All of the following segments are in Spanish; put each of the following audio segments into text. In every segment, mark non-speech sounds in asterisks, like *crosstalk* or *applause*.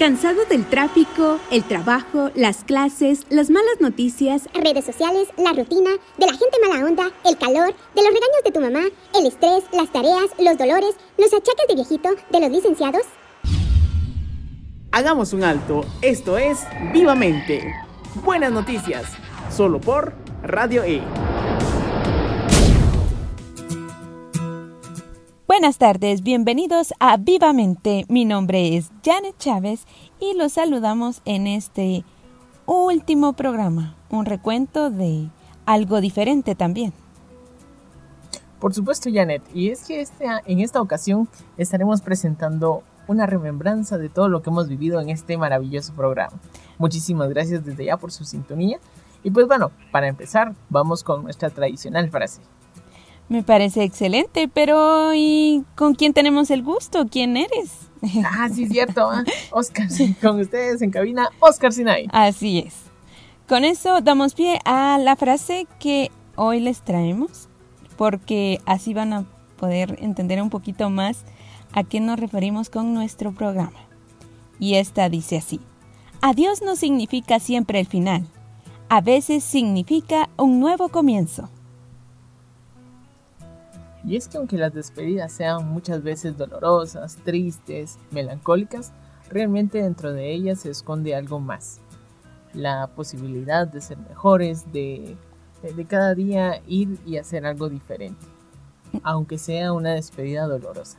¿Cansado del tráfico, el trabajo, las clases, las malas noticias, redes sociales, la rutina, de la gente mala onda, el calor, de los regaños de tu mamá, el estrés, las tareas, los dolores, los achaques de viejito, de los licenciados? Hagamos un alto. Esto es Vivamente. Buenas noticias. Solo por Radio E. Buenas tardes, bienvenidos a Vivamente. Mi nombre es Janet Chávez y los saludamos en este último programa, un recuento de algo diferente también. Por supuesto, Janet, y es que este, en esta ocasión estaremos presentando una remembranza de todo lo que hemos vivido en este maravilloso programa. Muchísimas gracias desde ya por su sintonía. Y pues bueno, para empezar, vamos con nuestra tradicional frase. Me parece excelente, pero ¿y con quién tenemos el gusto? ¿Quién eres? *laughs* Ah, sí, cierto. ¿ah? *laughs* Oscar, con ustedes en cabina, Oscar Sinai. Así es. Con eso damos pie a la frase que hoy les traemos, porque así van a poder entender un poquito más a qué nos referimos con nuestro programa. Y esta dice así. Adiós no significa siempre el final. A veces significa un nuevo comienzo. Y es que aunque las despedidas sean muchas veces dolorosas, tristes, melancólicas, realmente dentro de ellas se esconde algo más. La posibilidad de ser mejores, de, de cada día ir y hacer algo diferente, aunque sea una despedida dolorosa.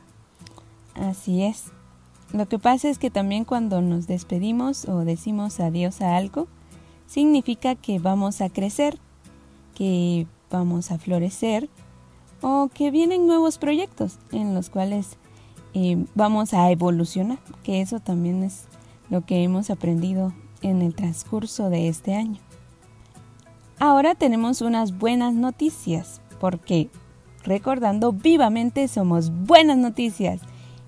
Así es. Lo que pasa es que también cuando nos despedimos o decimos adiós a algo, significa que vamos a crecer, que vamos a florecer o que vienen nuevos proyectos en los cuales eh, vamos a evolucionar, que eso también es lo que hemos aprendido en el transcurso de este año. Ahora tenemos unas buenas noticias, porque recordando vivamente somos buenas noticias.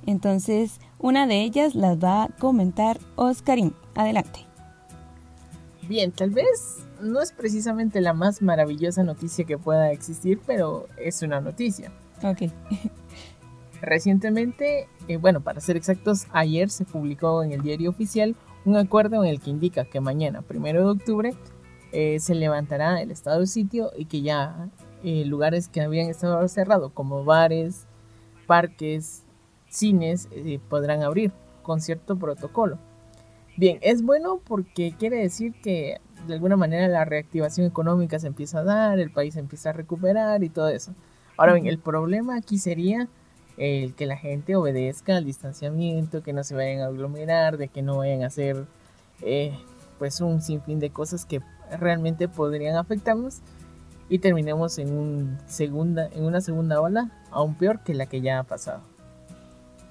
Entonces, una de ellas las va a comentar Oscarín. Adelante. Bien, tal vez no es precisamente la más maravillosa noticia que pueda existir, pero es una noticia. Ok. Recientemente, eh, bueno, para ser exactos, ayer se publicó en el diario oficial un acuerdo en el que indica que mañana, primero de octubre, eh, se levantará el estado de sitio y que ya eh, lugares que habían estado cerrados, como bares, parques, cines, podrán abrir con cierto protocolo. Bien, es bueno porque quiere decir que de alguna manera la reactivación económica se empieza a dar, el país empieza a recuperar y todo eso. Ahora bien, el problema aquí sería el que la gente obedezca al distanciamiento, que no se vayan a aglomerar, de que no vayan a hacer eh, pues un sinfín de cosas que realmente podrían afectarnos y terminemos en, un segunda, en una segunda ola aún peor que la que ya ha pasado.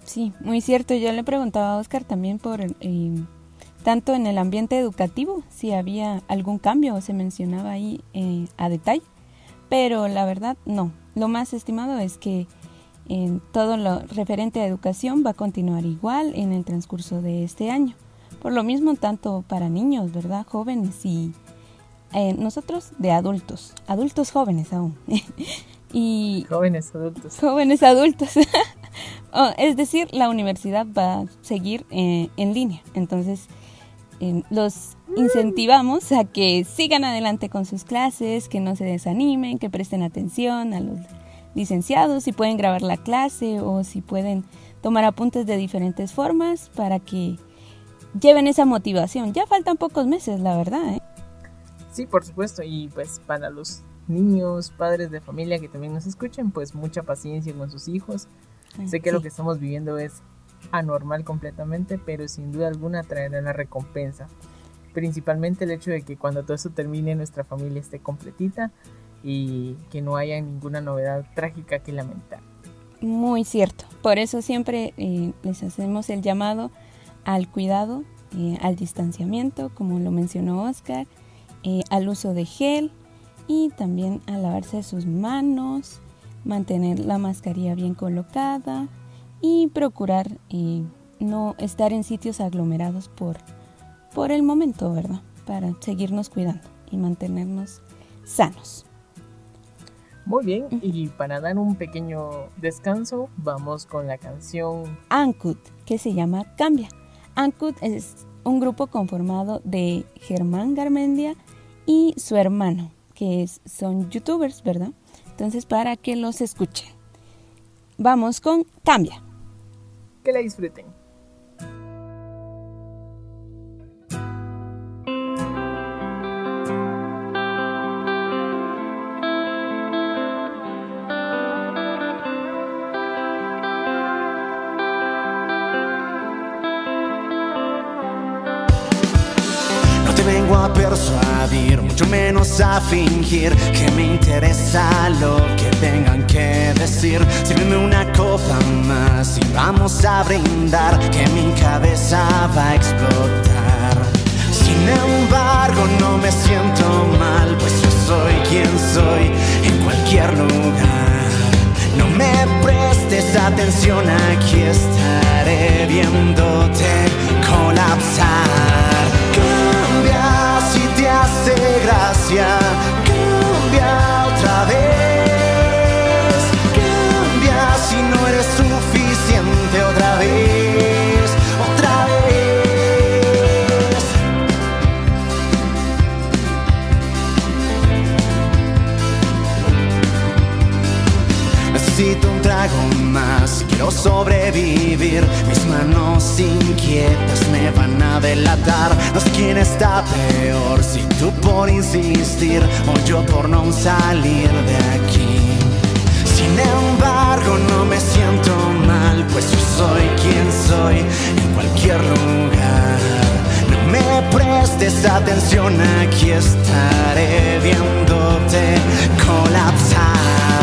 Sí, muy cierto. Yo le preguntaba a Oscar también por eh, tanto en el ambiente educativo, si había algún cambio, se mencionaba ahí eh, a detalle, pero la verdad no. Lo más estimado es que en todo lo referente a educación va a continuar igual en el transcurso de este año. Por lo mismo, tanto para niños, ¿verdad? Jóvenes y eh, nosotros de adultos, adultos jóvenes aún. *laughs* y jóvenes adultos. Jóvenes adultos. *laughs* Oh, es decir, la universidad va a seguir eh, en línea. Entonces, los incentivamos a que sigan adelante con sus clases, que no se desanimen, que presten atención a los licenciados, si pueden grabar la clase o si pueden tomar apuntes de diferentes formas para que lleven esa motivación. Ya faltan pocos meses, la verdad. ¿eh? Sí, por supuesto, y pues para los niños, padres de familia que también nos escuchen, pues mucha paciencia con sus hijos. sé que lo que estamos viviendo es anormal completamente, pero sin duda alguna traerá la recompensa. Principalmente el hecho de que cuando todo eso termine nuestra familia esté completita y que no haya ninguna novedad trágica que lamentar. Muy cierto. Por eso siempre eh, les hacemos el llamado al cuidado, eh, al distanciamiento, como lo mencionó Oscar, eh, al uso de gel y también a lavarse sus manos, mantener la mascarilla bien colocada, y procurar eh, no estar en sitios aglomerados por, por el momento, ¿verdad? Para seguirnos cuidando y mantenernos sanos. Muy bien, y para dar un pequeño descanso, vamos con la canción Ankut, que se llama Cambia. ANCUT es un grupo conformado de Germán Garmendia y su hermano, que son youtubers, ¿verdad? Entonces, para que los escuchen. Vamos con Cambia. Que la disfruten. Mucho menos a fingir que me interesa lo que tengan que decir. Sírveme una copa más y vamos a brindar que mi cabeza va a explotar. Sin embargo, no me siento mal, pues yo soy quien soy en cualquier lugar. No me prestes atención, aquí estaré viéndote colapsar hace gracia. Cambia otra vez. Quiero sobrevivir. Mis manos inquietas me van a delatar. No sé quién está peor, si tú por insistir o yo por no salir de aquí. Sin embargo, no me siento mal, pues yo soy quien soy en cualquier lugar. No me prestes atención, aquí estaré viéndote colapsar.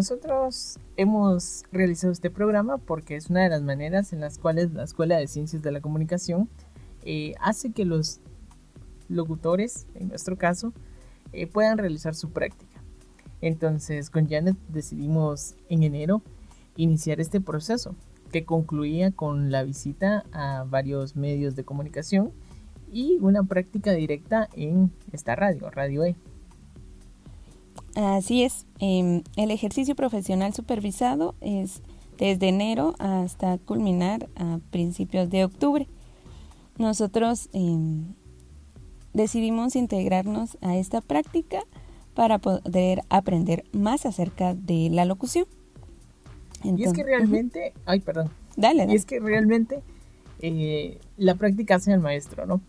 nosotros hemos realizado este programa porque es una de las maneras en las cuales la Escuela de Ciencias de la Comunicación eh, hace que los locutores, en nuestro caso, eh, puedan realizar su práctica. Entonces, con Janet decidimos en enero iniciar este proceso que concluía con la visita a varios medios de comunicación y una práctica directa en esta radio, Radio E. Así es, em, el ejercicio profesional supervisado es desde enero hasta culminar a principios de octubre. Nosotros em, decidimos integrarnos a esta práctica para poder aprender más acerca de la locución. y es que realmente, ay, perdón. Dale, Y es que realmente eh, la práctica hace el maestro, ¿no?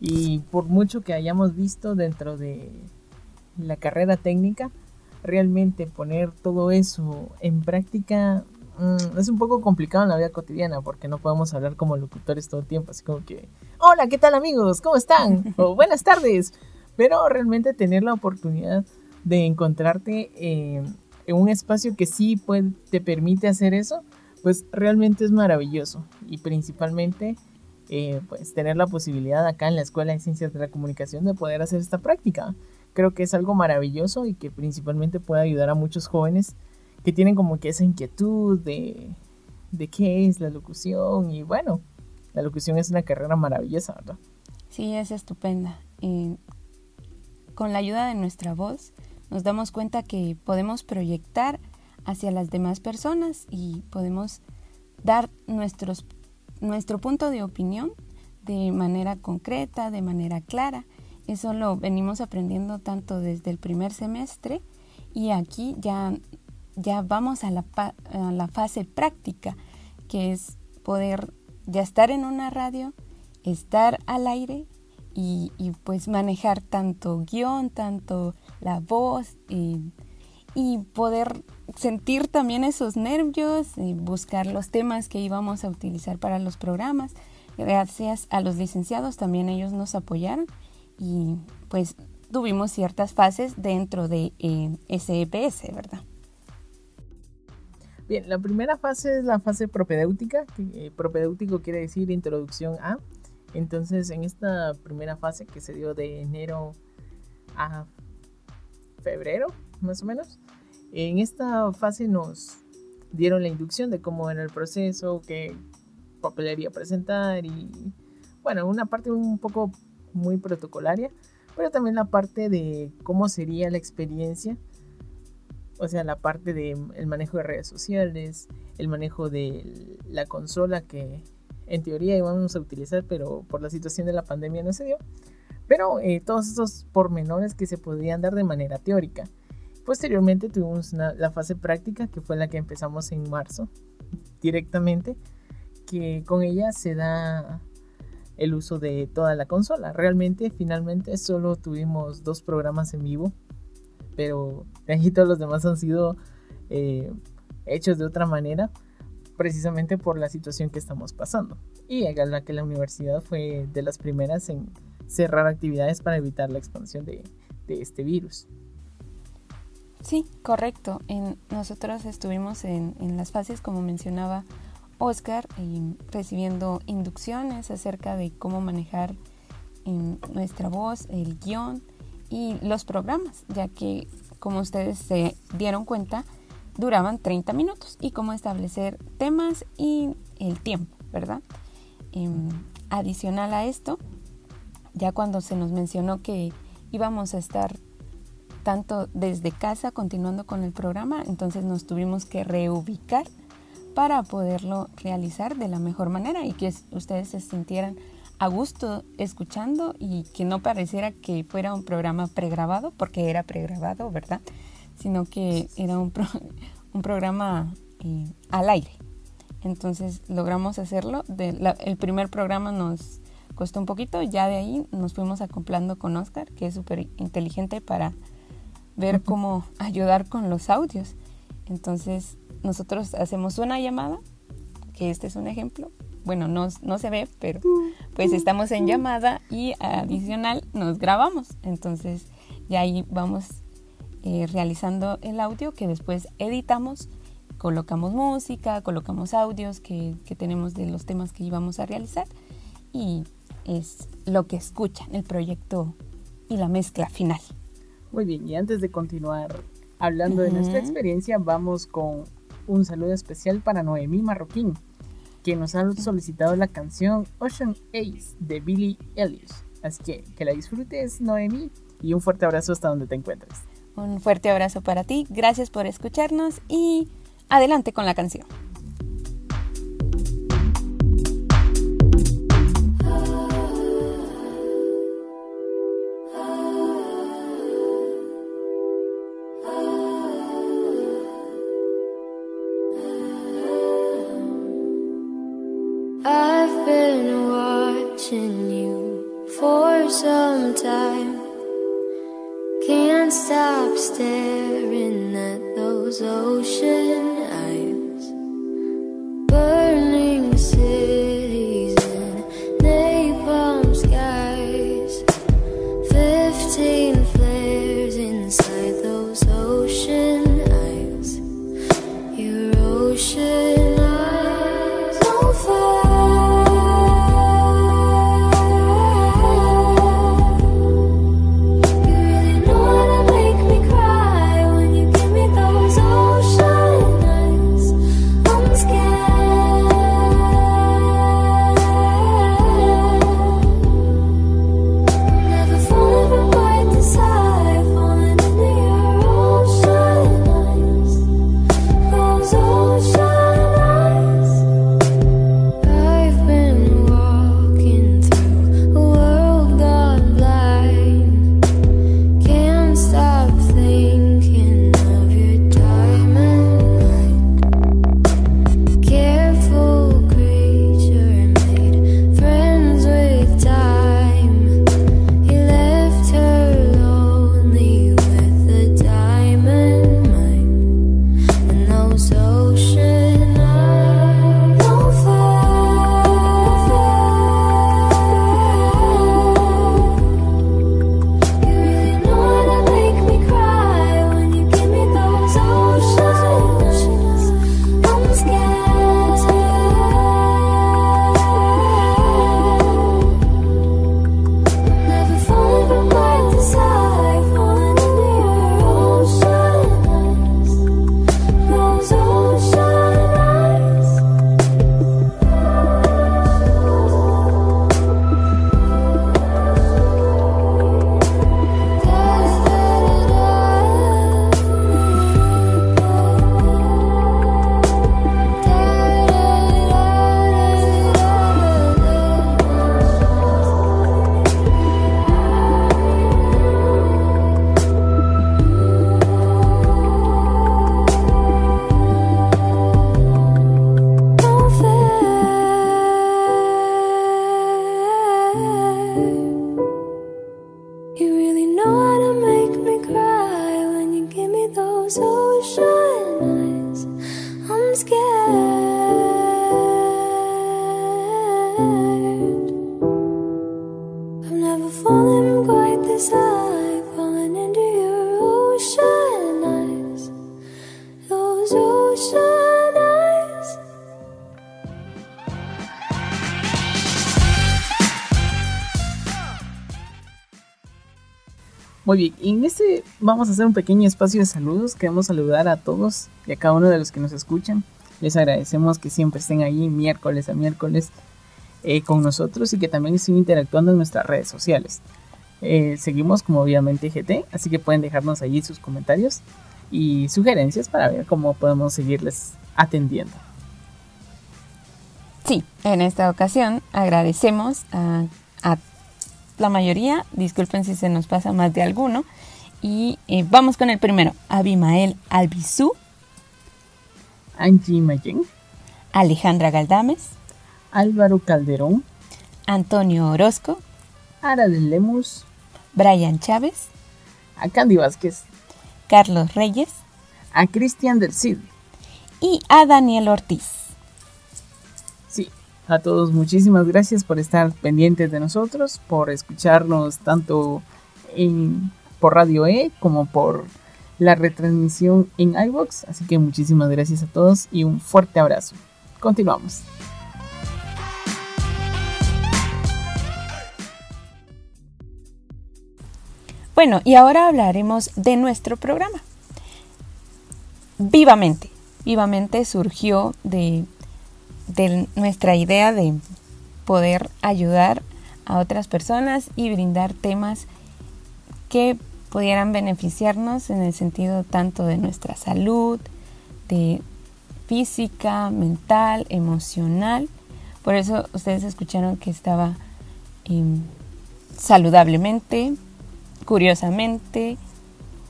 Y por mucho que hayamos visto dentro de la carrera técnica, realmente poner todo eso en práctica mm, es un poco complicado en la vida cotidiana porque no podemos hablar como locutores todo el tiempo, así como que, hola, ¿qué tal amigos? ¿Cómo están? *laughs* o buenas tardes. Pero realmente tener la oportunidad de encontrarte eh, en un espacio que sí te permite hacer eso, pues realmente es maravilloso. Y principalmente, eh, pues tener la posibilidad acá en la Escuela de Ciencias de la Comunicación de poder hacer esta práctica creo que es algo maravilloso y que principalmente puede ayudar a muchos jóvenes que tienen como que esa inquietud de, de qué es la locución y bueno, la locución es una carrera maravillosa, ¿verdad? Sí, es estupenda. con la ayuda de nuestra voz nos damos cuenta que podemos proyectar hacia las demás personas y podemos dar nuestros, nuestro punto de opinión de manera concreta, de manera clara eso lo venimos aprendiendo tanto desde el primer semestre Y aquí ya, ya vamos a la, a la fase práctica, que es poder ya estar en una radio, estar al aire y, pues manejar tanto guion, tanto la voz y, y poder sentir también esos nervios y buscar los temas que íbamos a utilizar para los programas. Gracias a los licenciados también ellos nos apoyaron y pues tuvimos ciertas fases dentro de eh, SEPS, ¿verdad? Bien, la primera fase es la fase propedéutica, eh, propedéutico quiere decir introducción a. Entonces, en esta primera fase que se dio de enero a febrero, más o menos, en esta fase nos dieron la inducción de cómo era el proceso, qué papelería presentar y, bueno, una parte un poco muy protocolaria, pero también la parte de cómo sería la experiencia, o sea, la parte del manejo de redes sociales, el manejo de la consola que en teoría íbamos a utilizar, pero por la situación de la pandemia no se dio. Pero eh, todos esos pormenores que se podían dar de manera teórica. Posteriormente tuvimos la fase práctica, que fue la que empezamos en marzo directamente, que con ella se da el uso de toda la consola. Realmente, finalmente, solo tuvimos dos programas en vivo, pero de todos los demás han sido eh, hechos de otra manera, precisamente por la situación que estamos pasando. Y en la que la universidad fue de las primeras en cerrar actividades para evitar la expansión de, este virus. Sí, correcto. En, nosotros estuvimos en, en las fases, como mencionaba Oscar recibiendo inducciones acerca de cómo manejar en nuestra voz, el guion y los programas, ya que como ustedes se dieron cuenta, duraban 30 minutos y cómo establecer temas y el tiempo, ¿verdad? Em, adicional a esto, ya cuando se nos mencionó que íbamos a estar tanto desde casa continuando con el programa, entonces nos tuvimos que reubicar para poderlo realizar de la mejor manera y que ustedes se sintieran a gusto escuchando y que no pareciera que fuera un programa pregrabado, porque era pregrabado, ¿verdad? Sino que era un, *laughs* un programa eh, al aire. Entonces logramos hacerlo. el primer programa nos costó un poquito, ya de ahí nos fuimos acoplando con Oscar, que es súper inteligente para ver cómo ayudar con los audios. Entonces nosotros hacemos una llamada, que este es un ejemplo. Bueno, no, no se ve, pero pues estamos en llamada y adicional nos grabamos. Entonces ya ahí vamos eh, realizando el audio que después editamos, colocamos música, colocamos audios que, que tenemos de los temas que íbamos a realizar y es lo que escuchan, el proyecto y la mezcla final. Muy bien, y antes de continuar hablando de nuestra experiencia, vamos con un saludo especial para Noemí Marroquín, que nos ha solicitado la canción Ocean Ace de Billy Elliot. Así que que la disfrutes, Noemí, y un fuerte abrazo hasta donde te encuentres. Un fuerte abrazo para ti, gracias por escucharnos y adelante con la canción. Muy bien, en este vamos a hacer un pequeño espacio de saludos. Queremos saludar a todos y a cada uno de los que nos escuchan. Les agradecemos que siempre estén ahí miércoles a miércoles eh, con nosotros y que también estén interactuando en nuestras redes sociales. Eh, seguimos como obviamente GT, así que pueden dejarnos allí sus comentarios y sugerencias para ver cómo podemos seguirles atendiendo. Sí, en esta ocasión agradecemos a, a la mayoría, disculpen si se nos pasa más de alguno, y eh, vamos con el primero, Abimael Albizú, Angie Mayen, Alejandra Galdames, Álvaro Calderón, Antonio Orozco, Ara de Lemus, Brian Chávez, a Candy Vázquez, Carlos Reyes. A Cristian del Cid. y a Daniel Ortiz. A todos muchísimas gracias por estar pendientes de nosotros, por escucharnos tanto por Radio E como por la retransmisión en iVox. Así que muchísimas gracias a todos y un fuerte abrazo. Continuamos. Bueno, y ahora hablaremos de nuestro programa. Vivamente. Vivamente surgió de, de nuestra idea de poder ayudar a otras personas y brindar temas que pudieran beneficiarnos en el sentido tanto de nuestra salud, de física, mental, emocional. Por eso ustedes escucharon que estaba em, saludablemente, curiosamente,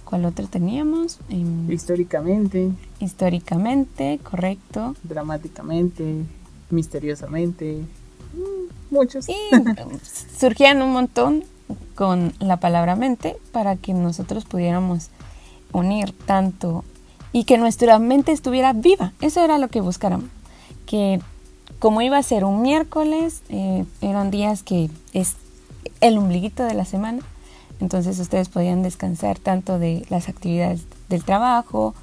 ¿cuál otro teníamos? Em, Históricamente, históricamente, correcto. dramáticamente, misteriosamente, mm, muchos. Y *laughs* surgían un montón con la palabra mente para que nosotros pudiéramos unir tanto y que nuestra mente estuviera viva. Eso era lo que buscáramos. Que como iba a ser un miércoles, eh, eran días que es el ombliguito de la semana, entonces ustedes podían descansar tanto de las actividades del trabajo,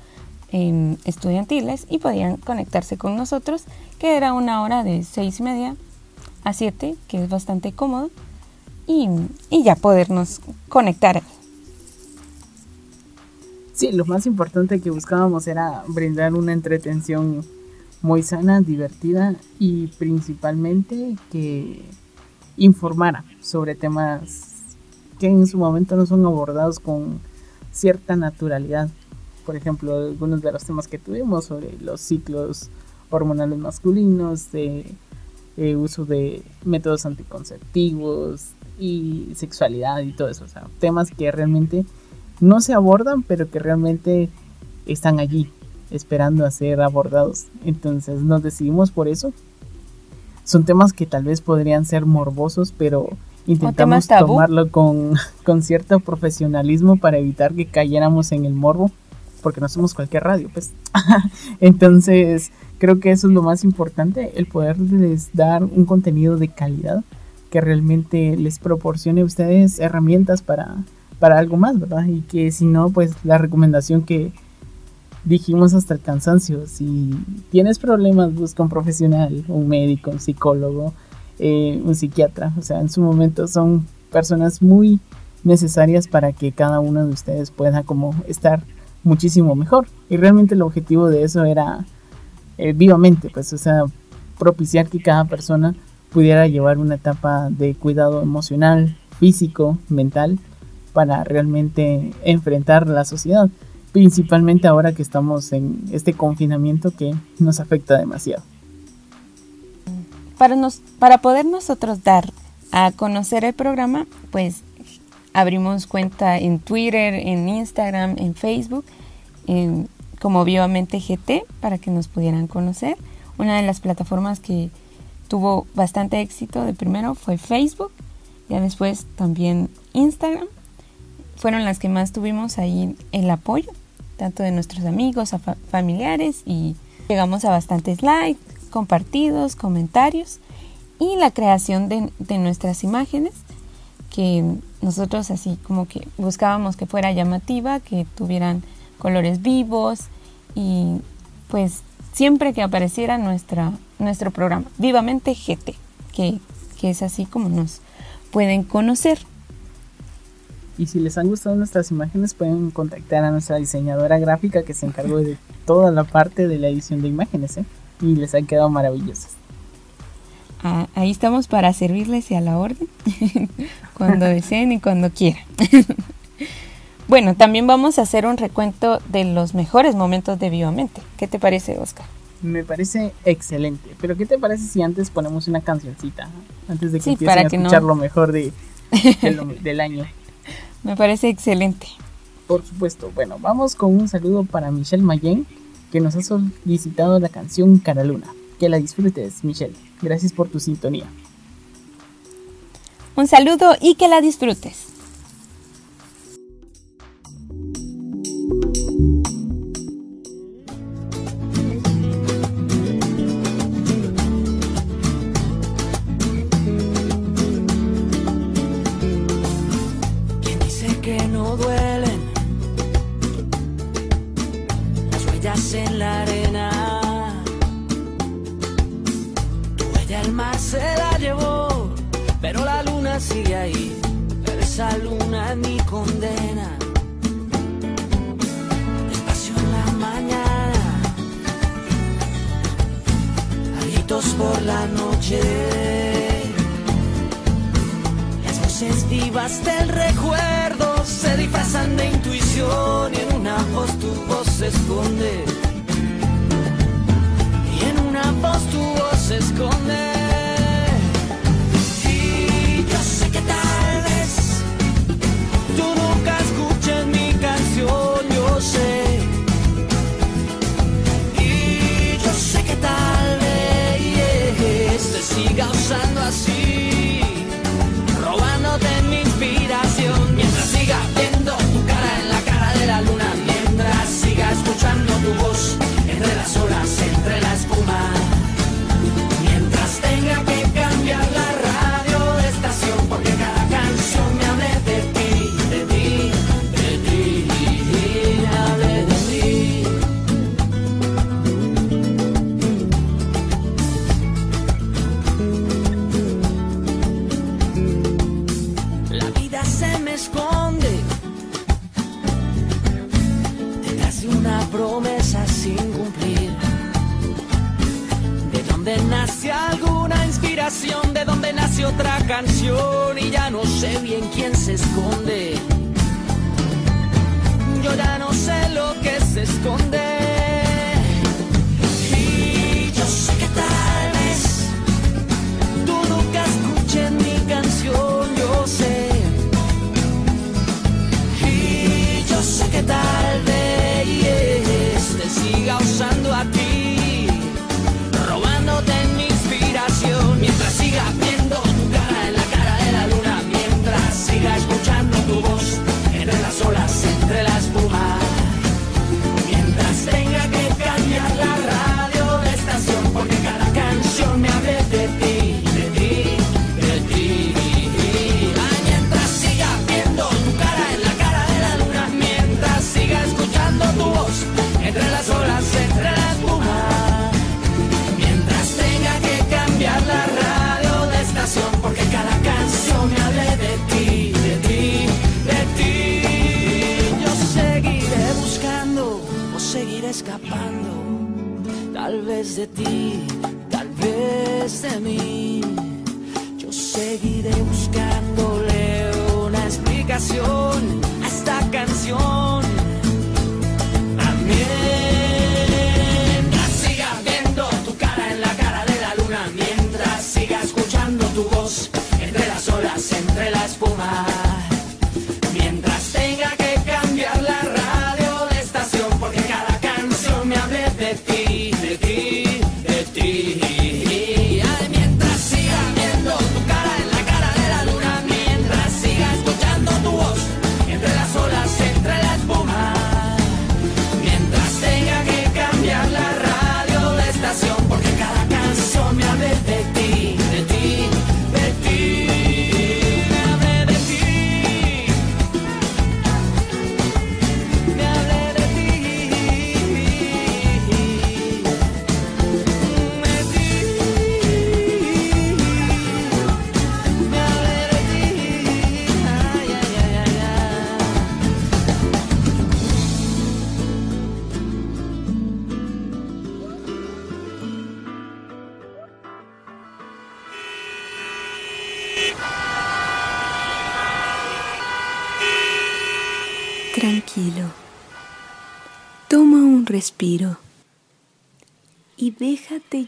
estudiantiles, y podían conectarse con nosotros, que era una hora de seis y media a siete, que es bastante cómodo, y, y ya podernos conectar. Sí, lo más importante que buscábamos era brindar una entretención muy sana, divertida y principalmente que informara sobre temas que en su momento no son abordados con cierta naturalidad. Por ejemplo, algunos de los temas que tuvimos sobre los ciclos hormonales masculinos, de eh, uso de métodos anticonceptivos y sexualidad y todo eso. O sea, temas que realmente no se abordan, pero que realmente están allí, esperando a ser abordados. Entonces nos decidimos por eso. Son temas que tal vez podrían ser morbosos, pero intentamos tomarlo con, *laughs* con cierto profesionalismo para evitar que cayéramos en el morbo, porque no somos cualquier radio, pues. *laughs* Entonces, creo que eso es lo más importante, el poderles dar un contenido de calidad que realmente les proporcione a ustedes herramientas para, para algo más, ¿verdad? Y que si no, pues la recomendación que dijimos hasta el cansancio, si tienes problemas, busca un profesional, un médico, un psicólogo, eh, un psiquiatra, o sea, en su momento son personas muy necesarias para que cada uno de ustedes pueda como estar muchísimo mejor. Y realmente el objetivo de eso era eh, vivamente, pues, o sea, propiciar que cada persona pudiera llevar una etapa de cuidado emocional, físico, mental, para realmente enfrentar la sociedad, principalmente ahora que estamos en este confinamiento que nos afecta demasiado. Para, nos, para poder nosotros dar a conocer el programa, pues Abrimos cuenta en Twitter, en Instagram, en Facebook, como Vivamente GT, para que nos pudieran conocer. Una de las plataformas que tuvo bastante éxito de primero fue Facebook, ya después también Instagram. Fueron las que más tuvimos ahí el apoyo, tanto de nuestros amigos, familiares y llegamos a bastantes likes, compartidos, comentarios y la creación de nuestras imágenes que nosotros así como que buscábamos que fuera llamativa, que tuvieran colores vivos y pues siempre que apareciera nuestra, nuestro programa, Vivamente GT, que, que es así como nos pueden conocer. Y si les han gustado nuestras imágenes, pueden contactar a nuestra diseñadora gráfica que se encargó de toda la parte de la edición de imágenes, ¿eh? Y les han quedado maravillosas. Ah, ahí estamos para servirles y a la orden, *laughs* cuando deseen y cuando quieran. *laughs* bueno, también vamos a hacer un recuento de los mejores momentos de Vivamente. ¿Qué te parece, Oscar? Me parece excelente. Pero ¿qué te parece si antes ponemos una cancioncita? Antes de que sí, empiecen a escuchar lo mejor de, *laughs* del año. Me parece excelente. Por supuesto. Bueno, vamos con un saludo para Michelle Mayen, que nos ha solicitado la canción Cara Luna que la disfrutes, Michelle. Gracias por tu sintonía. Un saludo y que la disfrutes.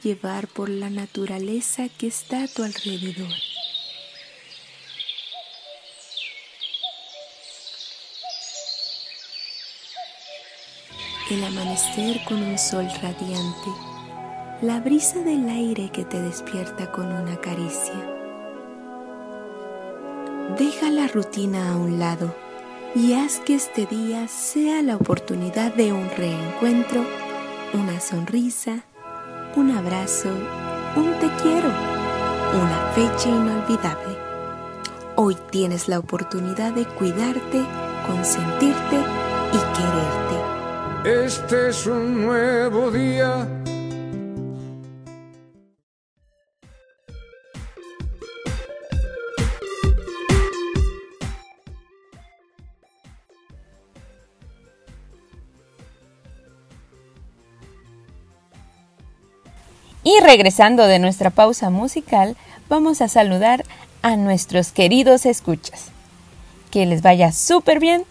Llevar por la naturaleza que está a tu alrededor. El amanecer con un sol radiante, la brisa del aire que te despierta con una caricia. Deja la rutina a un lado y haz que este día sea la oportunidad de un reencuentro, una sonrisa, un abrazo, un te quiero, una fecha inolvidable. Hoy tienes la oportunidad de cuidarte, consentirte y quererte. Este es un nuevo día. Y regresando de nuestra pausa musical, vamos a saludar a nuestros queridos escuchas. Que les vaya súper bien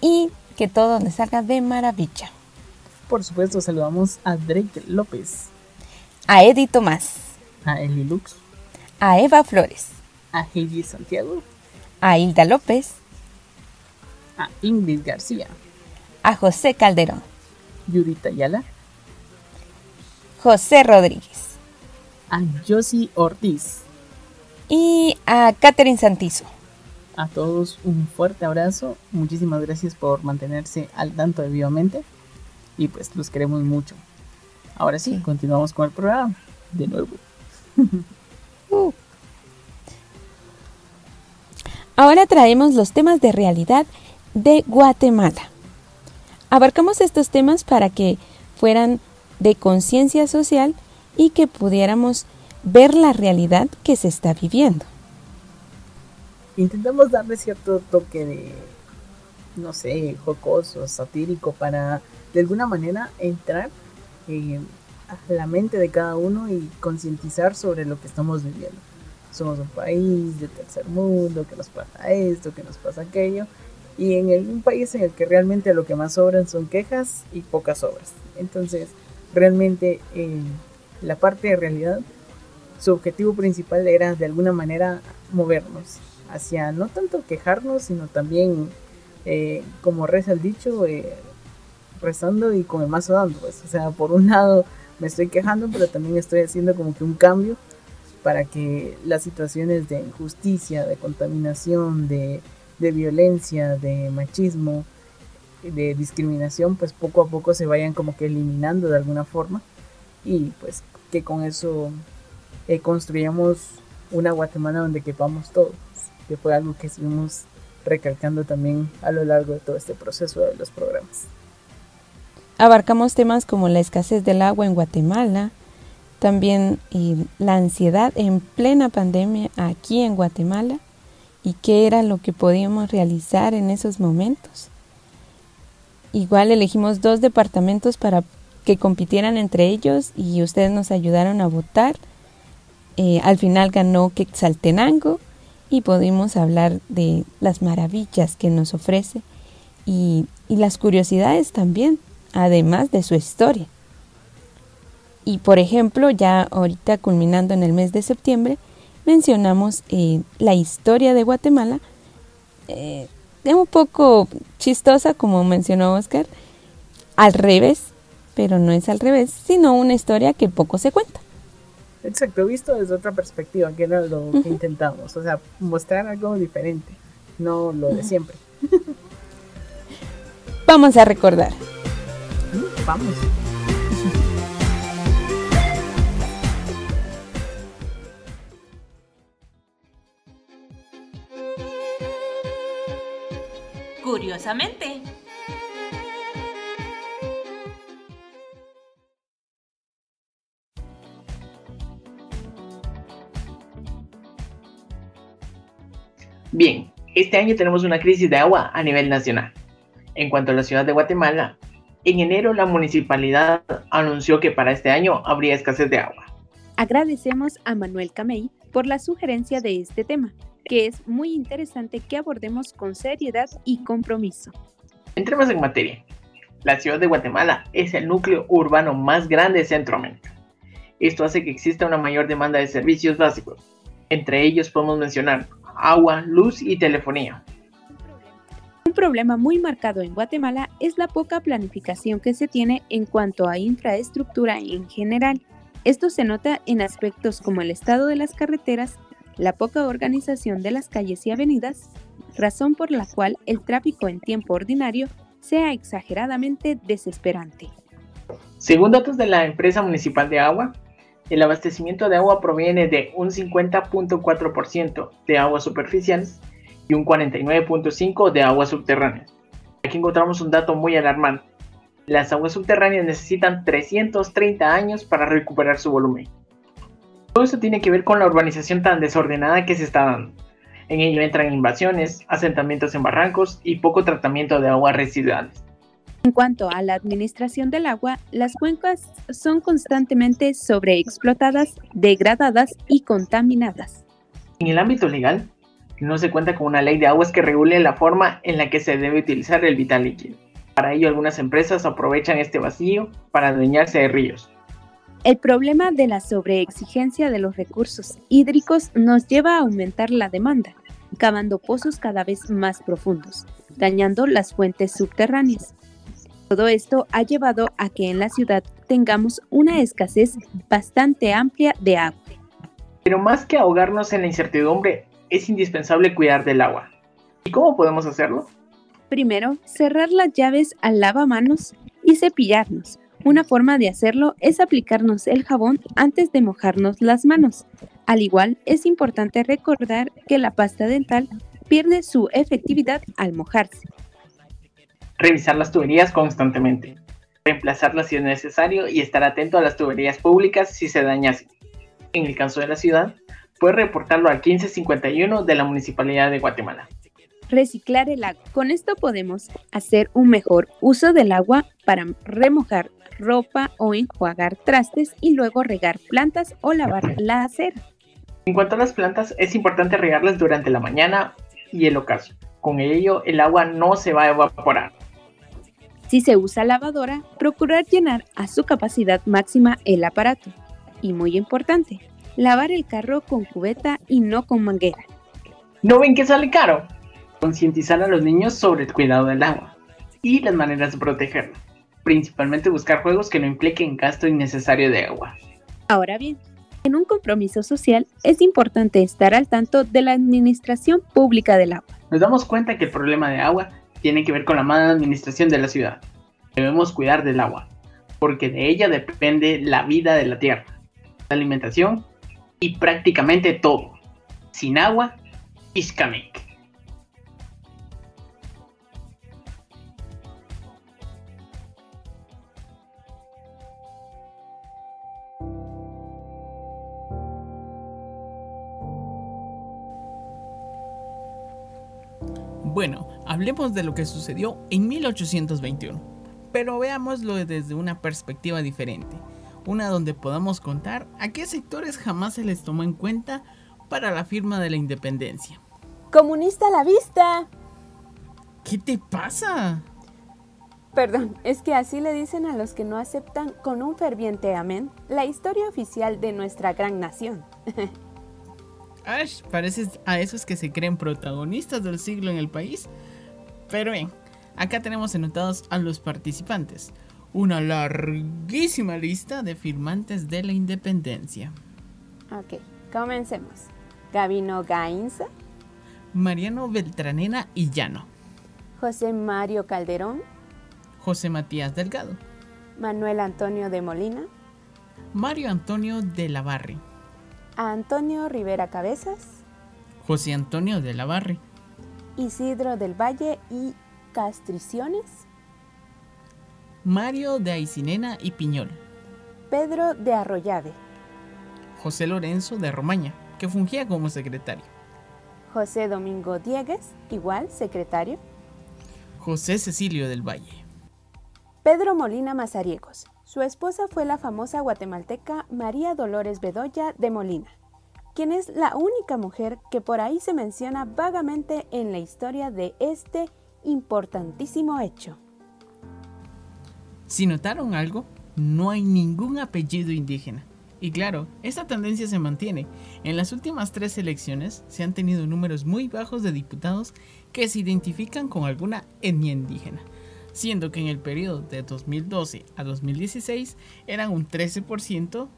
y que todo les salga de maravilla. Por supuesto, saludamos a Drake López, A Eddie Tomás, a Eli Lux, a Eva Flores, a Heidi Santiago, a Hilda López, a Ingrid García, a José Calderón, Yurita Ayala, José Rodríguez a Josie Ortiz. y a Catherine Santizo. A todos un fuerte abrazo. Muchísimas gracias por mantenerse al tanto de Vivamente. Y pues los queremos mucho. Ahora sí, Sí. continuamos con el programa. De nuevo. *laughs* Uh. Ahora traemos los temas de realidad de Guatemala. Abarcamos estos temas para que fueran de conciencia social y que pudiéramos ver la realidad que se está viviendo. Intentamos darle cierto toque de, no sé, jocoso, satírico, para de alguna manera entrar eh, a la mente de cada uno y concientizar sobre lo que estamos viviendo. Somos un país de tercer mundo, que nos pasa esto, que nos pasa aquello, y en el- un país en el que realmente lo que más sobran son quejas y pocas obras. Entonces, realmente eh, la parte de realidad, su objetivo principal era de alguna manera movernos hacia no tanto quejarnos, sino también, eh, como reza el dicho, eh, rezando y con el mazo dando. Pues. O sea, por un lado me estoy quejando, pero también estoy haciendo como que un cambio para que las situaciones de injusticia, de contaminación, de, de violencia, de machismo, de discriminación, pues poco a poco se vayan como que eliminando de alguna forma y pues que con eso eh, construyamos una Guatemala donde quepamos todos, que fue algo que estuvimos recalcando también a lo largo de todo este proceso de los programas. Abarcamos temas como la escasez del agua en Guatemala, también eh, la ansiedad en plena pandemia aquí en Guatemala y qué era lo que podíamos realizar en esos momentos. Igual elegimos dos departamentos para que compitieran entre ellos y ustedes nos ayudaron a votar. Eh, al final ganó Quetzaltenango y pudimos hablar de las maravillas que nos ofrece y, las curiosidades también, además de su historia. Y por ejemplo, ya ahorita culminando en el mes de septiembre, mencionamos eh, la historia de Guatemala, eh, un poco chistosa, como mencionó Oscar, al revés, pero no es al revés, sino una historia que poco se cuenta. Exacto, visto desde otra perspectiva, que era lo que intentamos, o sea, mostrar algo diferente, no lo de siempre. Vamos a recordar. Vamos. Curiosamente. Bien, este año tenemos una crisis de agua a nivel nacional. En cuanto a la ciudad de Guatemala, en enero la municipalidad anunció que para este año habría escasez de agua. Agradecemos a Manuel Camey por la sugerencia de este tema, que es muy interesante que abordemos con seriedad y compromiso. Entremos en materia. La ciudad de Guatemala es el núcleo urbano más grande de Centroamérica. Esto hace que exista una mayor demanda de servicios básicos. Entre ellos podemos mencionar agua, luz y telefonía. Un problema muy marcado en Guatemala es la poca planificación que se tiene en cuanto a infraestructura en general. Esto se nota en aspectos como el estado de las carreteras, la poca organización de las calles y avenidas, razón por la cual el tráfico en tiempo ordinario sea exageradamente desesperante. Según datos de la empresa municipal de agua, el abastecimiento de agua proviene de un 50.4% de aguas superficiales y un 49.5% de aguas subterráneas. Aquí encontramos un dato muy alarmante. Las aguas subterráneas necesitan 330 años para recuperar su volumen. Todo esto tiene que ver con la urbanización tan desordenada que se está dando. En ello entran invasiones, asentamientos en barrancos y poco tratamiento de aguas residuales. En cuanto a la administración del agua, las cuencas son constantemente sobreexplotadas, degradadas y contaminadas. En el ámbito legal, no se cuenta con una ley de aguas que regule la forma en la que se debe utilizar el vital líquido. Para ello, algunas empresas aprovechan este vacío para adueñarse de ríos. El problema de la sobreexigencia de los recursos hídricos nos lleva a aumentar la demanda, cavando pozos cada vez más profundos, dañando las fuentes subterráneas. Todo esto ha llevado a que en la ciudad tengamos una escasez bastante amplia de agua. Pero más que ahogarnos en la incertidumbre, es indispensable cuidar del agua. ¿Y cómo podemos hacerlo? Primero, cerrar las llaves al lavamanos y cepillarnos. Una forma de hacerlo es aplicarnos el jabón antes de mojarnos las manos. Al igual, es importante recordar que la pasta dental pierde su efectividad al mojarse. Revisar las tuberías constantemente. Reemplazarlas si es necesario y estar atento a las tuberías públicas si se dañasen. En el caso de la ciudad, puede reportarlo al 1551 de la Municipalidad de Guatemala. Reciclar el agua. Con esto podemos hacer un mejor uso del agua para remojar ropa o enjuagar trastes y luego regar plantas o lavar la acera. En cuanto a las plantas, es importante regarlas durante la mañana y el ocaso. Con ello, el agua no se va a evaporar. Si se usa lavadora, procurar llenar a su capacidad máxima el aparato. Y muy importante, lavar el carro con cubeta y no con manguera. ¿No ven que sale caro? Concientizar a los niños sobre el cuidado del agua y las maneras de protegerlo. Principalmente buscar juegos que no impliquen gasto innecesario de agua. Ahora bien, en un compromiso social es importante estar al tanto de la administración pública del agua. Nos damos cuenta que el problema de agua tiene que ver con la mala administración de la ciudad. Debemos cuidar del agua, porque de ella depende la vida de la tierra, la alimentación y prácticamente todo. Sin agua, Iskamic. Bueno, hablemos de lo que sucedió en 1821, pero veámoslo desde una perspectiva diferente, una donde podamos contar a qué sectores jamás se les tomó en cuenta para la firma de la independencia. ¡Comunista a la vista! ¿Qué te pasa? Perdón, es que así le dicen a los que no aceptan con un ferviente amén la historia oficial de nuestra gran nación. *laughs* Ash, pareces a esos que se creen protagonistas del siglo en el país. Pero bien, acá tenemos anotados a los participantes. Una larguísima lista de firmantes de la independencia. Ok, comencemos. Gabino Gainza, Mariano Beltranena y Llano. José Mario Calderón, José Matías Delgado. Manuel Antonio de Molina, Mario Antonio de la Barri. A Antonio Rivera Cabezas, José Antonio de la Barri. Isidro del Valle y Castriciones, Mario de Aicinena y Piñol. Pedro de Arroyave, José Lorenzo de Romaña, que fungía como secretario. José Domingo Diegues, igual secretario, José Cecilio del Valle. Pedro Molina Mazariegos. Su esposa fue la famosa guatemalteca María Dolores Bedoya de Molina, quien es la única mujer que por ahí se menciona vagamente en la historia de este importantísimo hecho. Si notaron algo, no hay ningún apellido indígena. Y claro, esta tendencia se mantiene. En las últimas tres elecciones se han tenido números muy bajos de diputados que se identifican con alguna etnia indígena, siendo que en el periodo de 2012 a 2016 eran un 13%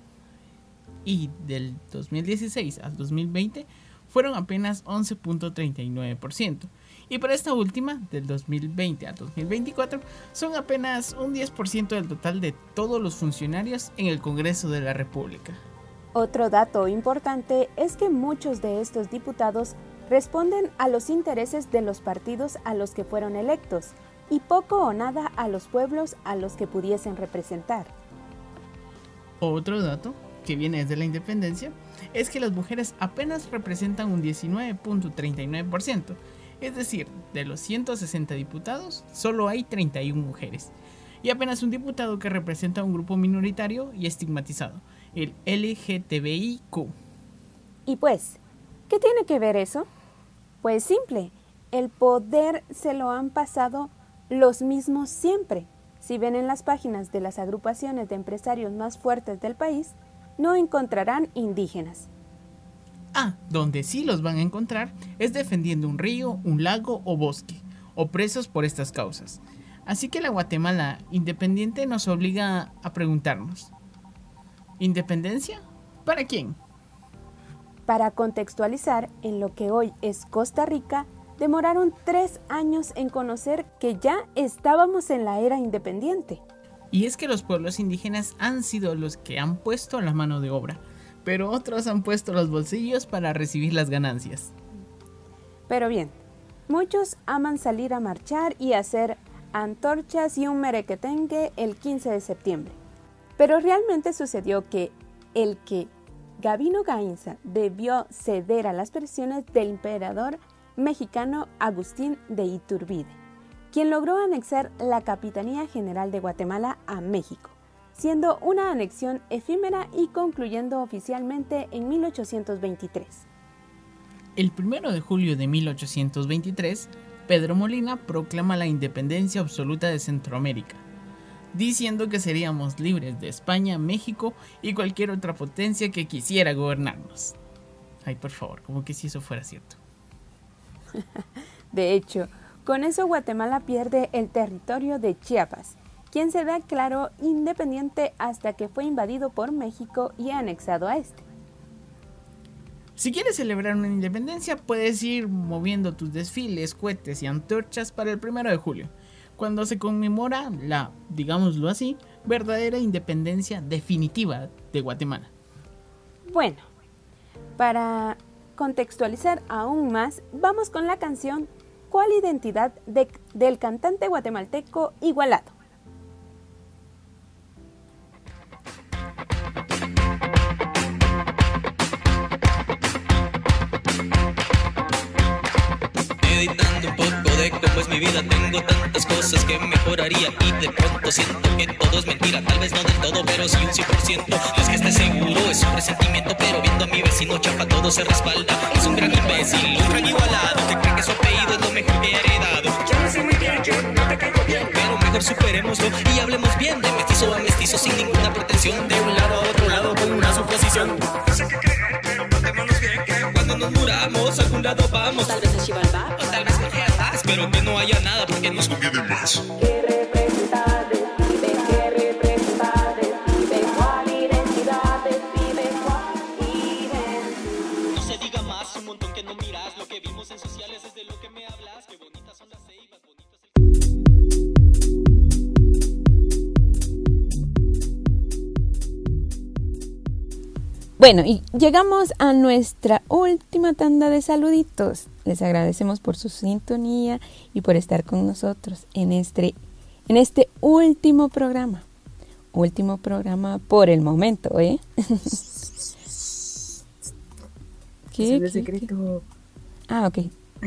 y del 2016 al 2020 fueron apenas 11.39%. Y para esta última, del 2020 al 2024, son apenas un 10% del total de todos los funcionarios en el Congreso de la República. Otro dato importante es que muchos de estos diputados responden a los intereses de los partidos a los que fueron electos y poco o nada a los pueblos a los que pudiesen representar. Otro dato que viene desde la independencia es que las mujeres apenas representan un 19.39%, es decir, de los 160 diputados, solo hay 31 mujeres, y apenas un diputado que representa a un grupo minoritario y estigmatizado, el LGTBIQ. Y pues, ¿qué tiene que ver eso? Pues simple, el poder se lo han pasado los mismos siempre. Si ven en las páginas de las agrupaciones de empresarios más fuertes del país, no encontrarán indígenas. Ah, donde sí los van a encontrar es defendiendo un río, un lago o bosque, o presos por estas causas. Así que la Guatemala independiente nos obliga a preguntarnos, ¿independencia? ¿Para quién? Para contextualizar, en lo que hoy es Costa Rica, demoraron tres años en conocer que ya estábamos en la era independiente. Y es que los pueblos indígenas han sido los que han puesto la mano de obra, pero otros han puesto los bolsillos para recibir las ganancias. Pero bien, muchos aman salir a marchar y hacer antorchas y un merequetengue el 15 de septiembre. Pero realmente sucedió que el que Gabino Gainza debió ceder a las presiones del emperador mexicano Agustín de Iturbide, quien logró anexar la Capitanía General de Guatemala a México, siendo una anexión efímera y concluyendo oficialmente en 1823. El 1 de julio de 1823, Pedro Molina proclama la independencia absoluta de Centroamérica, diciendo que seríamos libres de España, México y cualquier otra potencia que quisiera gobernarnos. Ay, por favor, como que si eso fuera cierto. *laughs* De hecho, con eso Guatemala pierde el territorio de Chiapas, quien se declaró independiente hasta que fue invadido por México y anexado a este. Si quieres celebrar una independencia, puedes ir moviendo tus desfiles, cohetes y antorchas para el 1 de julio, cuando se conmemora la, digámoslo así, verdadera independencia definitiva de Guatemala. Bueno, para contextualizar aún más, vamos con la canción ¿Cuál identidad de- del cantante guatemalteco Igualado? Meditando un poco de cómo es mi vida Tengo tantas cosas que mejoraría Y de pronto siento que todo es mentira Tal vez no del todo, pero sí un 100% No es que esté seguro, es un presentimiento Pero viendo a mi vecino chafa todo se respalda. Es un gran imbécil, un gran igualado Que cree que su apellido es lo mejor que ha heredado. Yo no sé muy bien, yo no te caigo bien Pero mejor superémoslo y hablemos bien De mestizo a mestizo sin ninguna pretensión De un lado a otro lado con una suposición. No sé qué creer, pero bien Que cuando nos muramos a algún lado vamos. Tal vez a Xibalbá nada porque nos conviene más Bueno, y llegamos a nuestra última tanda de saluditos. Les agradecemos por su sintonía y por estar con nosotros en este, en este último programa. Último programa por el momento, ¿eh? *laughs* ¿Qué? Es secreto. Ah, ok.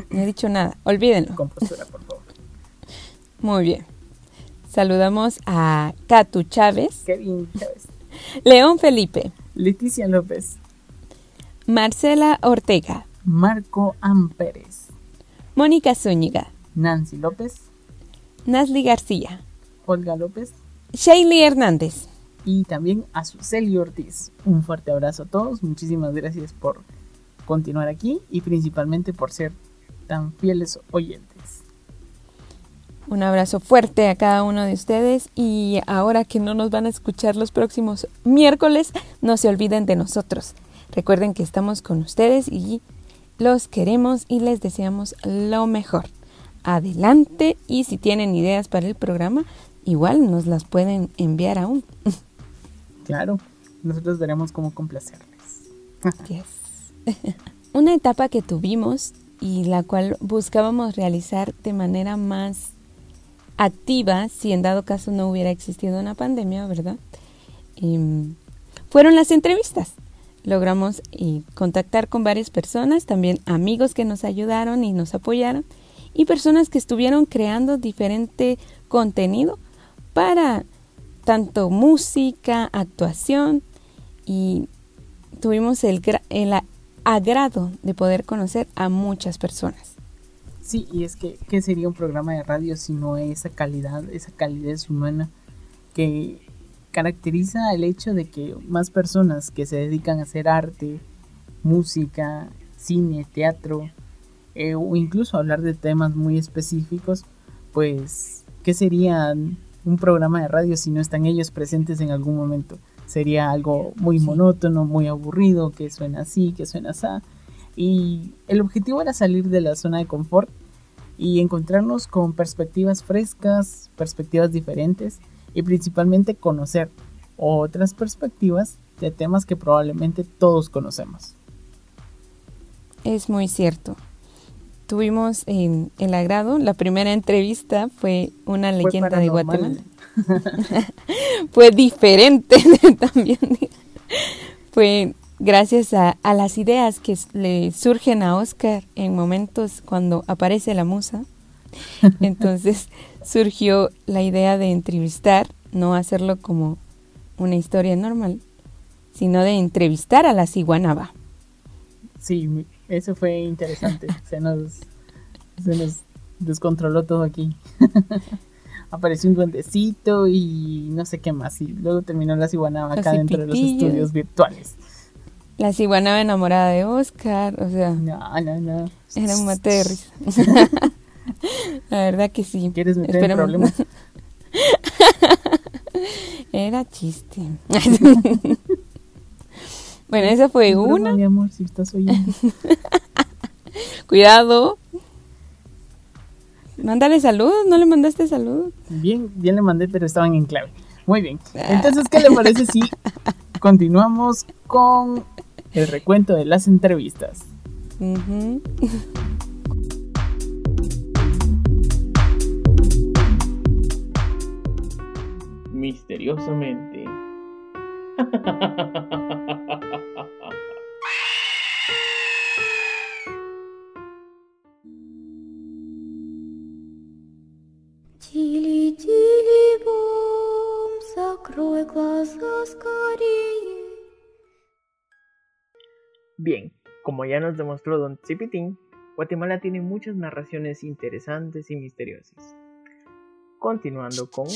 No he dicho nada. Olvídenlo. Compostura, por favor. Muy bien. Saludamos a Catu Chávez, Kevin Chávez. León Felipe, Leticia López. Marcela Ortega, Marco Amperes. Mónica Zúñiga, Nancy López, Nasli García, Olga López Shaylee Hernández. y también a Suseli Ortiz. Un fuerte abrazo a todos, muchísimas gracias por continuar aquí y principalmente por ser tan fieles oyentes. Un abrazo fuerte a cada uno de ustedes y ahora que no nos van a escuchar los próximos miércoles, no se olviden de nosotros. Recuerden que estamos con ustedes y los queremos y les deseamos lo mejor. Adelante y si tienen ideas para el programa, igual nos las pueden enviar aún. *laughs* Claro, nosotros veremos cómo complacerles. Yes. *laughs* Una etapa que tuvimos y la cual buscábamos realizar de manera más activa, si en dado caso no hubiera existido una pandemia, ¿verdad? Fueron las entrevistas. Logramos eh, contactar con varias personas, también amigos que nos ayudaron y nos apoyaron, y personas que estuvieron creando diferente contenido para tanto música, actuación, y tuvimos el, agrado de poder conocer a muchas personas. Sí, y es que, ¿qué sería un programa de radio si no esa calidad, esa calidez humana que caracteriza el hecho de que más personas que se dedican a hacer arte, música, cine, teatro, eh, o incluso hablar de temas muy específicos, pues, ¿qué sería un programa de radio si no están ellos presentes en algún momento? Sería algo muy monótono, muy aburrido, que suena así, que suena así. Y el objetivo era salir de la zona de confort y encontrarnos con perspectivas frescas, perspectivas diferentes y principalmente conocer otras perspectivas de temas que probablemente todos conocemos. Es muy cierto. Tuvimos en el agrado, la primera entrevista fue una Fue leyenda de. Guatemala. *laughs* *laughs* fue diferente *laughs* también. fue gracias a, a las ideas que le surgen a Oscar en momentos cuando aparece la musa. *laughs* Entonces surgió la idea de entrevistar, no hacerlo como una historia normal, sino de entrevistar a la ciguanaba. Sí, eso fue interesante. *laughs* se, nos, se nos descontroló todo aquí. *laughs* Apareció un duendecito y no sé qué más. Y luego terminó la ciguanaba acá Los dentro de los estudios virtuales. La ciguanaba enamorada de Oscar, o sea, No, no, no. era un mate de risa. *laughs* La verdad que sí. ¿Quieres meter en problemas? *laughs* Era chiste. *laughs* bueno, esa fue una. mi amor, si estás oyendo. Cuidado. Mándale salud, ¿no le mandaste salud? Bien, bien le mandé, pero estaban en clave. Muy bien. Entonces, ¿qué le parece si continuamos con el recuento de las entrevistas? Ujú. *laughs* Misteriosamente. Тили, тили, бом, закрой глаза скорее. Bien, como ya nos demostró Don Cipitín, Guatemala tiene muchas narraciones interesantes y misteriosas. Continuando con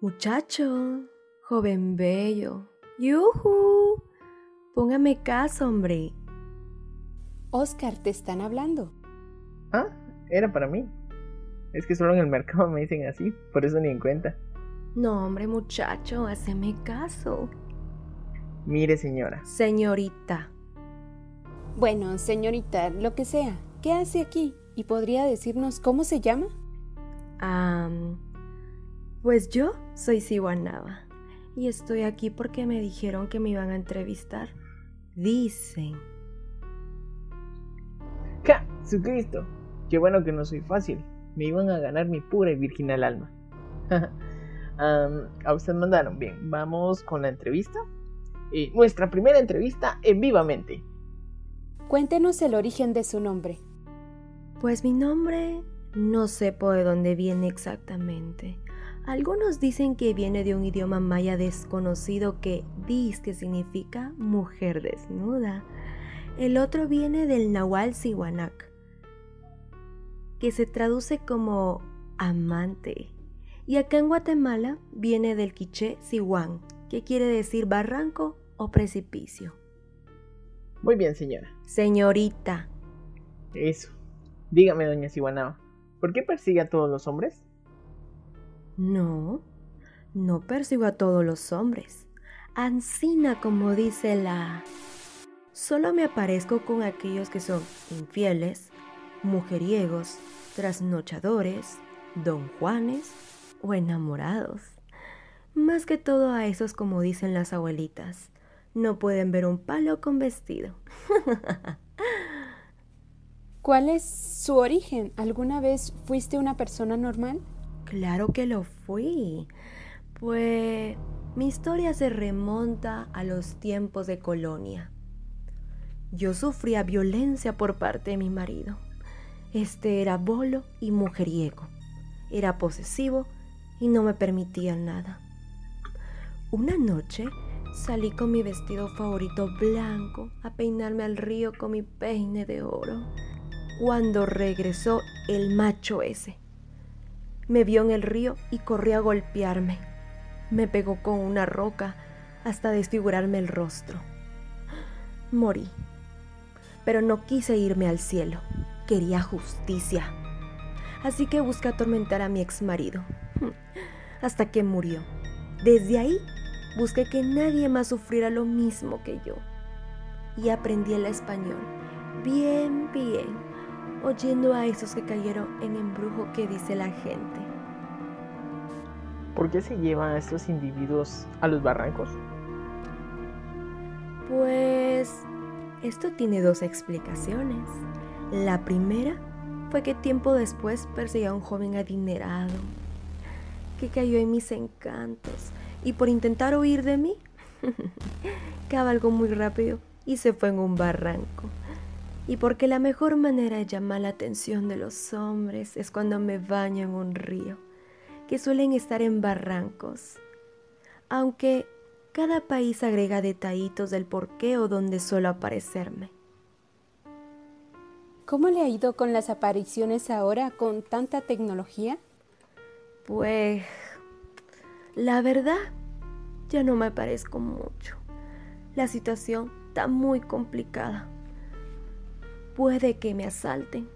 Muchacho, joven bello, yujú, póngame caso, hombre. Oscar, te están hablando. Ah, era para mí. Es que solo en el mercado me dicen así, por eso ni en cuenta. No, hombre, muchacho, haceme caso. Mire, señora, Señorita, Bueno, señorita, lo que sea, ¿qué hace aquí? ¿Y podría decirnos cómo se llama? am, pues yo soy Siwanaba y estoy aquí porque me dijeron que me iban a entrevistar. Dicen. ¡Ja! ¡Jesucristo! Qué bueno que no soy fácil. Me iban a ganar mi pura y virginal alma. *laughs* A usted mandaron. Bien, vamos con la entrevista. Eh, nuestra primera entrevista en Vivamente. Cuéntenos el origen de su nombre. Pues mi nombre no sepo de dónde viene exactamente. Algunos dicen que viene de un idioma maya desconocido que dice que significa mujer desnuda. El otro viene del nahual Siwanac. que se traduce como amante. Y acá en Guatemala viene del quiché sihuán, que quiere decir barranco o precipicio. Muy bien, señora. Señorita. Eso. Dígame, doña Sihuanaba, ¿por qué persigue a todos los hombres? No, no persigo a todos los hombres. Ancina, como dice la... Solo me aparezco con aquellos que son infieles, mujeriegos, trasnochadores, don Juanes o enamorados. Más que todo a esos como dicen las abuelitas, no pueden ver un palo con vestido. *laughs* ¿Cuál es su origen? ¿Alguna vez fuiste una persona normal? Claro que lo fui. Pues mi historia se remonta a los tiempos de colonia. Yo sufría violencia por parte de mi marido. Este era bolo y mujeriego. Era posesivo y no me permitía nada. Una noche salí con mi vestido favorito blanco a peinarme al río con mi peine de oro. Cuando regresó el macho ese, me vio en el río y corrió a golpearme. Me pegó con una roca hasta desfigurarme el rostro. Morí, pero no quise irme al cielo. Quería justicia. Así que busqué atormentar a mi ex marido *laughs* hasta que murió. Desde ahí busqué que nadie más sufriera lo mismo que yo. Y aprendí el español, bien, bien, oyendo a esos que cayeron en embrujo que dice la gente. ¿Por qué se llevan a estos individuos a los barrancos? Pues esto tiene dos explicaciones. La primera fue que tiempo después perseguía a un joven adinerado que cayó en mis encantos y por intentar huir de mí, *laughs* cabalgó muy rápido y se fue en un barranco. Y porque la mejor manera de llamar la atención de los hombres es cuando me baño en un río, que suelen estar en barrancos. Aunque cada país agrega detallitos del por qué o dónde suelo aparecerme. ¿Cómo le ha ido con las apariciones ahora con tanta tecnología? Pues la verdad, ya no me parezco mucho. La situación está muy complicada. Puede que me asalten.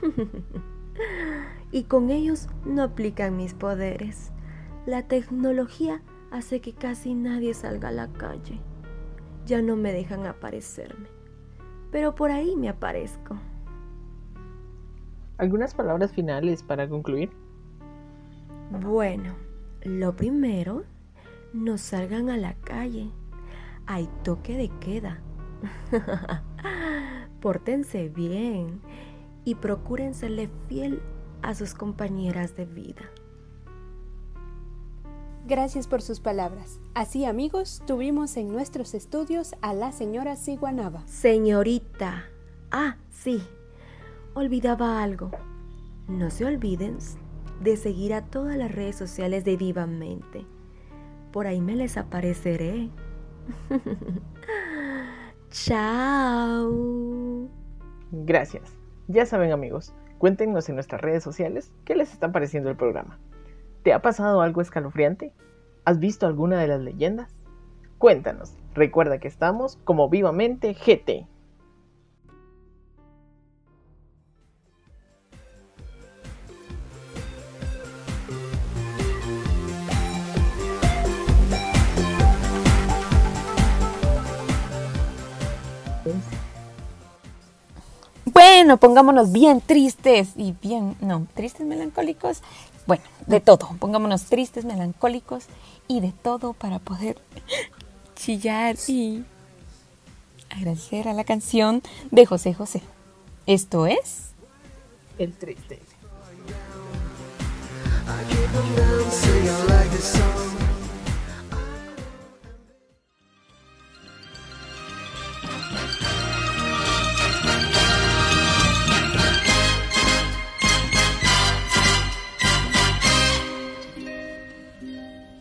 *laughs* y con ellos no aplican mis poderes. La tecnología hace que casi nadie salga a la calle. Ya no me dejan aparecerme. Pero por ahí me aparezco. ¿Algunas palabras finales para concluir? Bueno, lo primero, no salgan a la calle. Hay toque de queda. *laughs* Pórtense bien y procuren serle fiel a sus compañeras de vida. Gracias por sus palabras. Así amigos, tuvimos en nuestros estudios a la señora Siguanaba. Señorita. Ah, sí. Olvidaba algo. No se olviden de seguir a todas las redes sociales de Vivamente. Por ahí me les apareceré. *laughs* Chao. Gracias. Ya saben amigos, cuéntenos en nuestras redes sociales qué les está pareciendo el programa. ¿Te ha pasado algo escalofriante? ¿Has visto alguna de las leyendas? Cuéntanos. Recuerda que estamos como Vivamente GT. Bueno, pongámonos bien tristes y bien, no, tristes, melancólicos. Bueno, de todo. Pongámonos tristes, melancólicos y de todo para poder *laughs* chillar y agradecer a la canción de José José. Esto es El triste.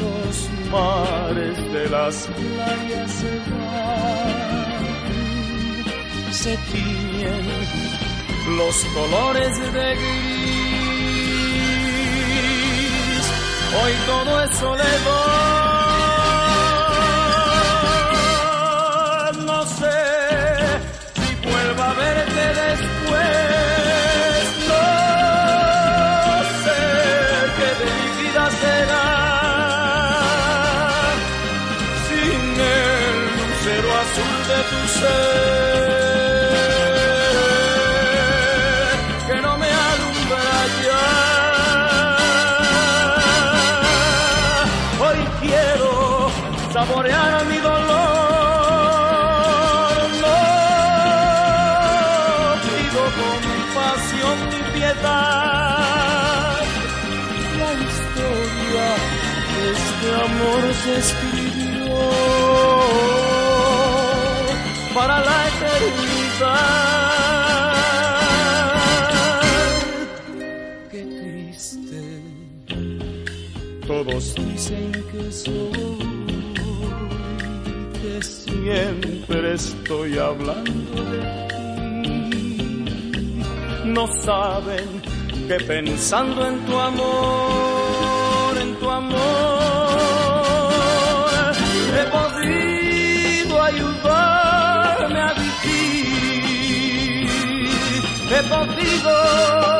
los mares de las playas se van, se tiñen los colores de gris. Hoy todo es soledad. Escribió para la eternidad. Qué triste, todos dicen que soy, que siempre estoy hablando de ti. No saben que pensando en tu amor, en tu amor, He podido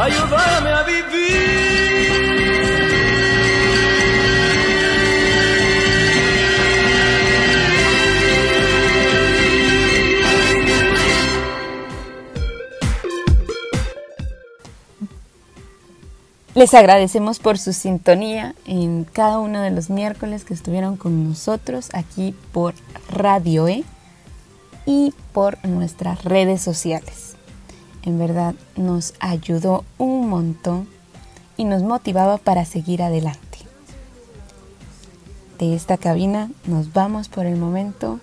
ayudarme a vivir. Les agradecemos por su sintonía en cada uno de los miércoles que estuvieron con nosotros aquí por Radio E y por nuestras redes sociales. En verdad nos ayudó un montón y nos motivaba para seguir adelante. De esta cabina nos vamos por el momento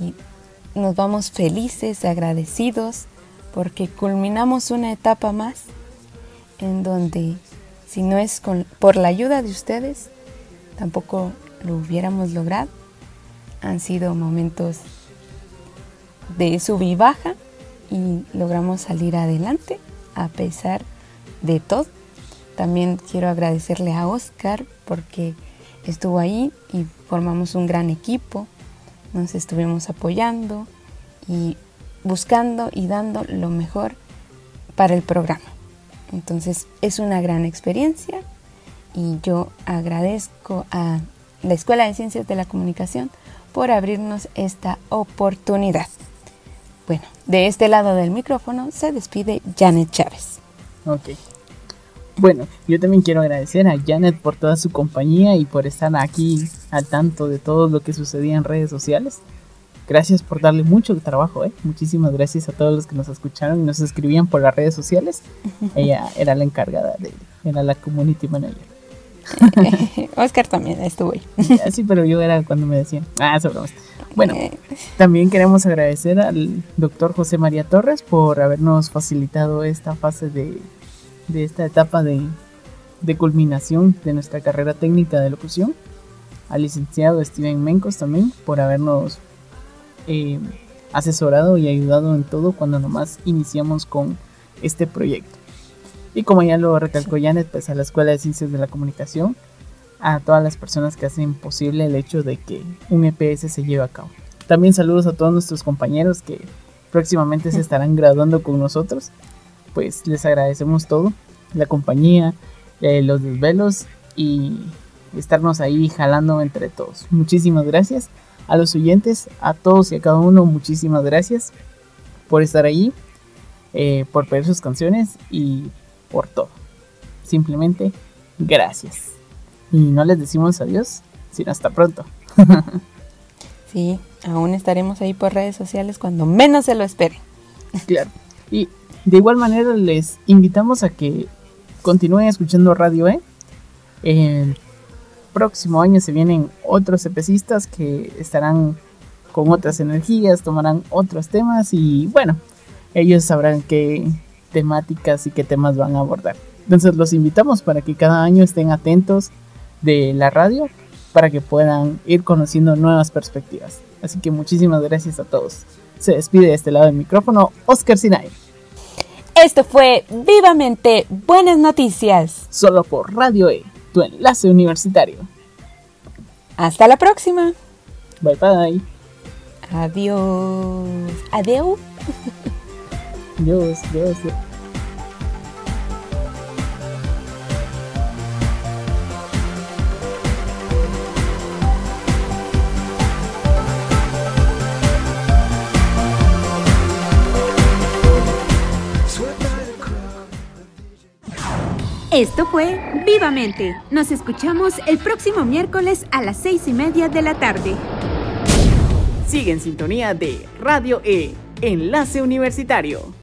y nos vamos felices, agradecidos, porque culminamos una etapa más en donde si no es con, por la ayuda de ustedes, tampoco lo hubiéramos logrado. Han sido momentos de sub y baja y logramos salir adelante a pesar de todo. También quiero agradecerle a Oscar porque estuvo ahí y formamos un gran equipo. Nos estuvimos apoyando y buscando y dando lo mejor para el programa. Entonces es una gran experiencia y yo agradezco a la Escuela de Ciencias de la Comunicación por abrirnos esta oportunidad. Bueno, de este lado del micrófono se despide Janet Chávez. Ok. Bueno, yo también quiero agradecer a Janet por toda su compañía y por estar aquí al tanto de todo lo que sucedía en redes sociales. Gracias por darle mucho trabajo, ¿eh? Muchísimas gracias a todos los que nos escucharon y nos escribían por las redes sociales. *laughs* Ella era la encargada de, era la community manager. *laughs* Oscar también estuvo ahí. Sí, pero yo era cuando me decían, ah, sobre Bueno, también queremos agradecer al doctor José María Torres por habernos facilitado esta fase de, de esta etapa de, de culminación de nuestra carrera técnica de locución. Al licenciado Steven Mencos también por habernos eh, asesorado y ayudado en todo cuando nomás iniciamos con este proyecto. Y como ya lo recalcó Janet, pues a la Escuela de Ciencias de la Comunicación, a todas las personas que hacen posible el hecho de que un EPS se lleve a cabo. También saludos a todos nuestros compañeros que próximamente se *laughs* estarán graduando con nosotros. Pues les agradecemos todo, la compañía, eh, los desvelos y estarnos ahí jalando entre todos. Muchísimas gracias a los oyentes, a todos y a cada uno, muchísimas gracias por estar ahí, eh, por pedir sus canciones y por todo. Simplemente gracias. Y no les decimos adiós, sino hasta pronto. *laughs* sí, aún estaremos ahí por redes sociales cuando menos se lo esperen. *laughs* Claro. Y de igual manera les invitamos a que continúen escuchando Radio E. El próximo año se vienen otros epecistas que estarán con otras energías, tomarán otros temas y bueno, ellos sabrán qué temáticas y qué temas van a abordar. Entonces los invitamos para que cada año estén atentos de la radio para que puedan ir conociendo nuevas perspectivas. Así que muchísimas gracias a todos. Se despide de este lado del micrófono Oscar Sinai. Esto fue Vivamente Buenas Noticias. Solo por Radio E tu enlace universitario. Hasta la próxima. Bye bye. Adiós. Adiós. Adiós, adiós. Esto fue Vivamente. Nos escuchamos el próximo miércoles a las seis y media de la tarde. Sigue en sintonía de Radio E, Enlace Universitario.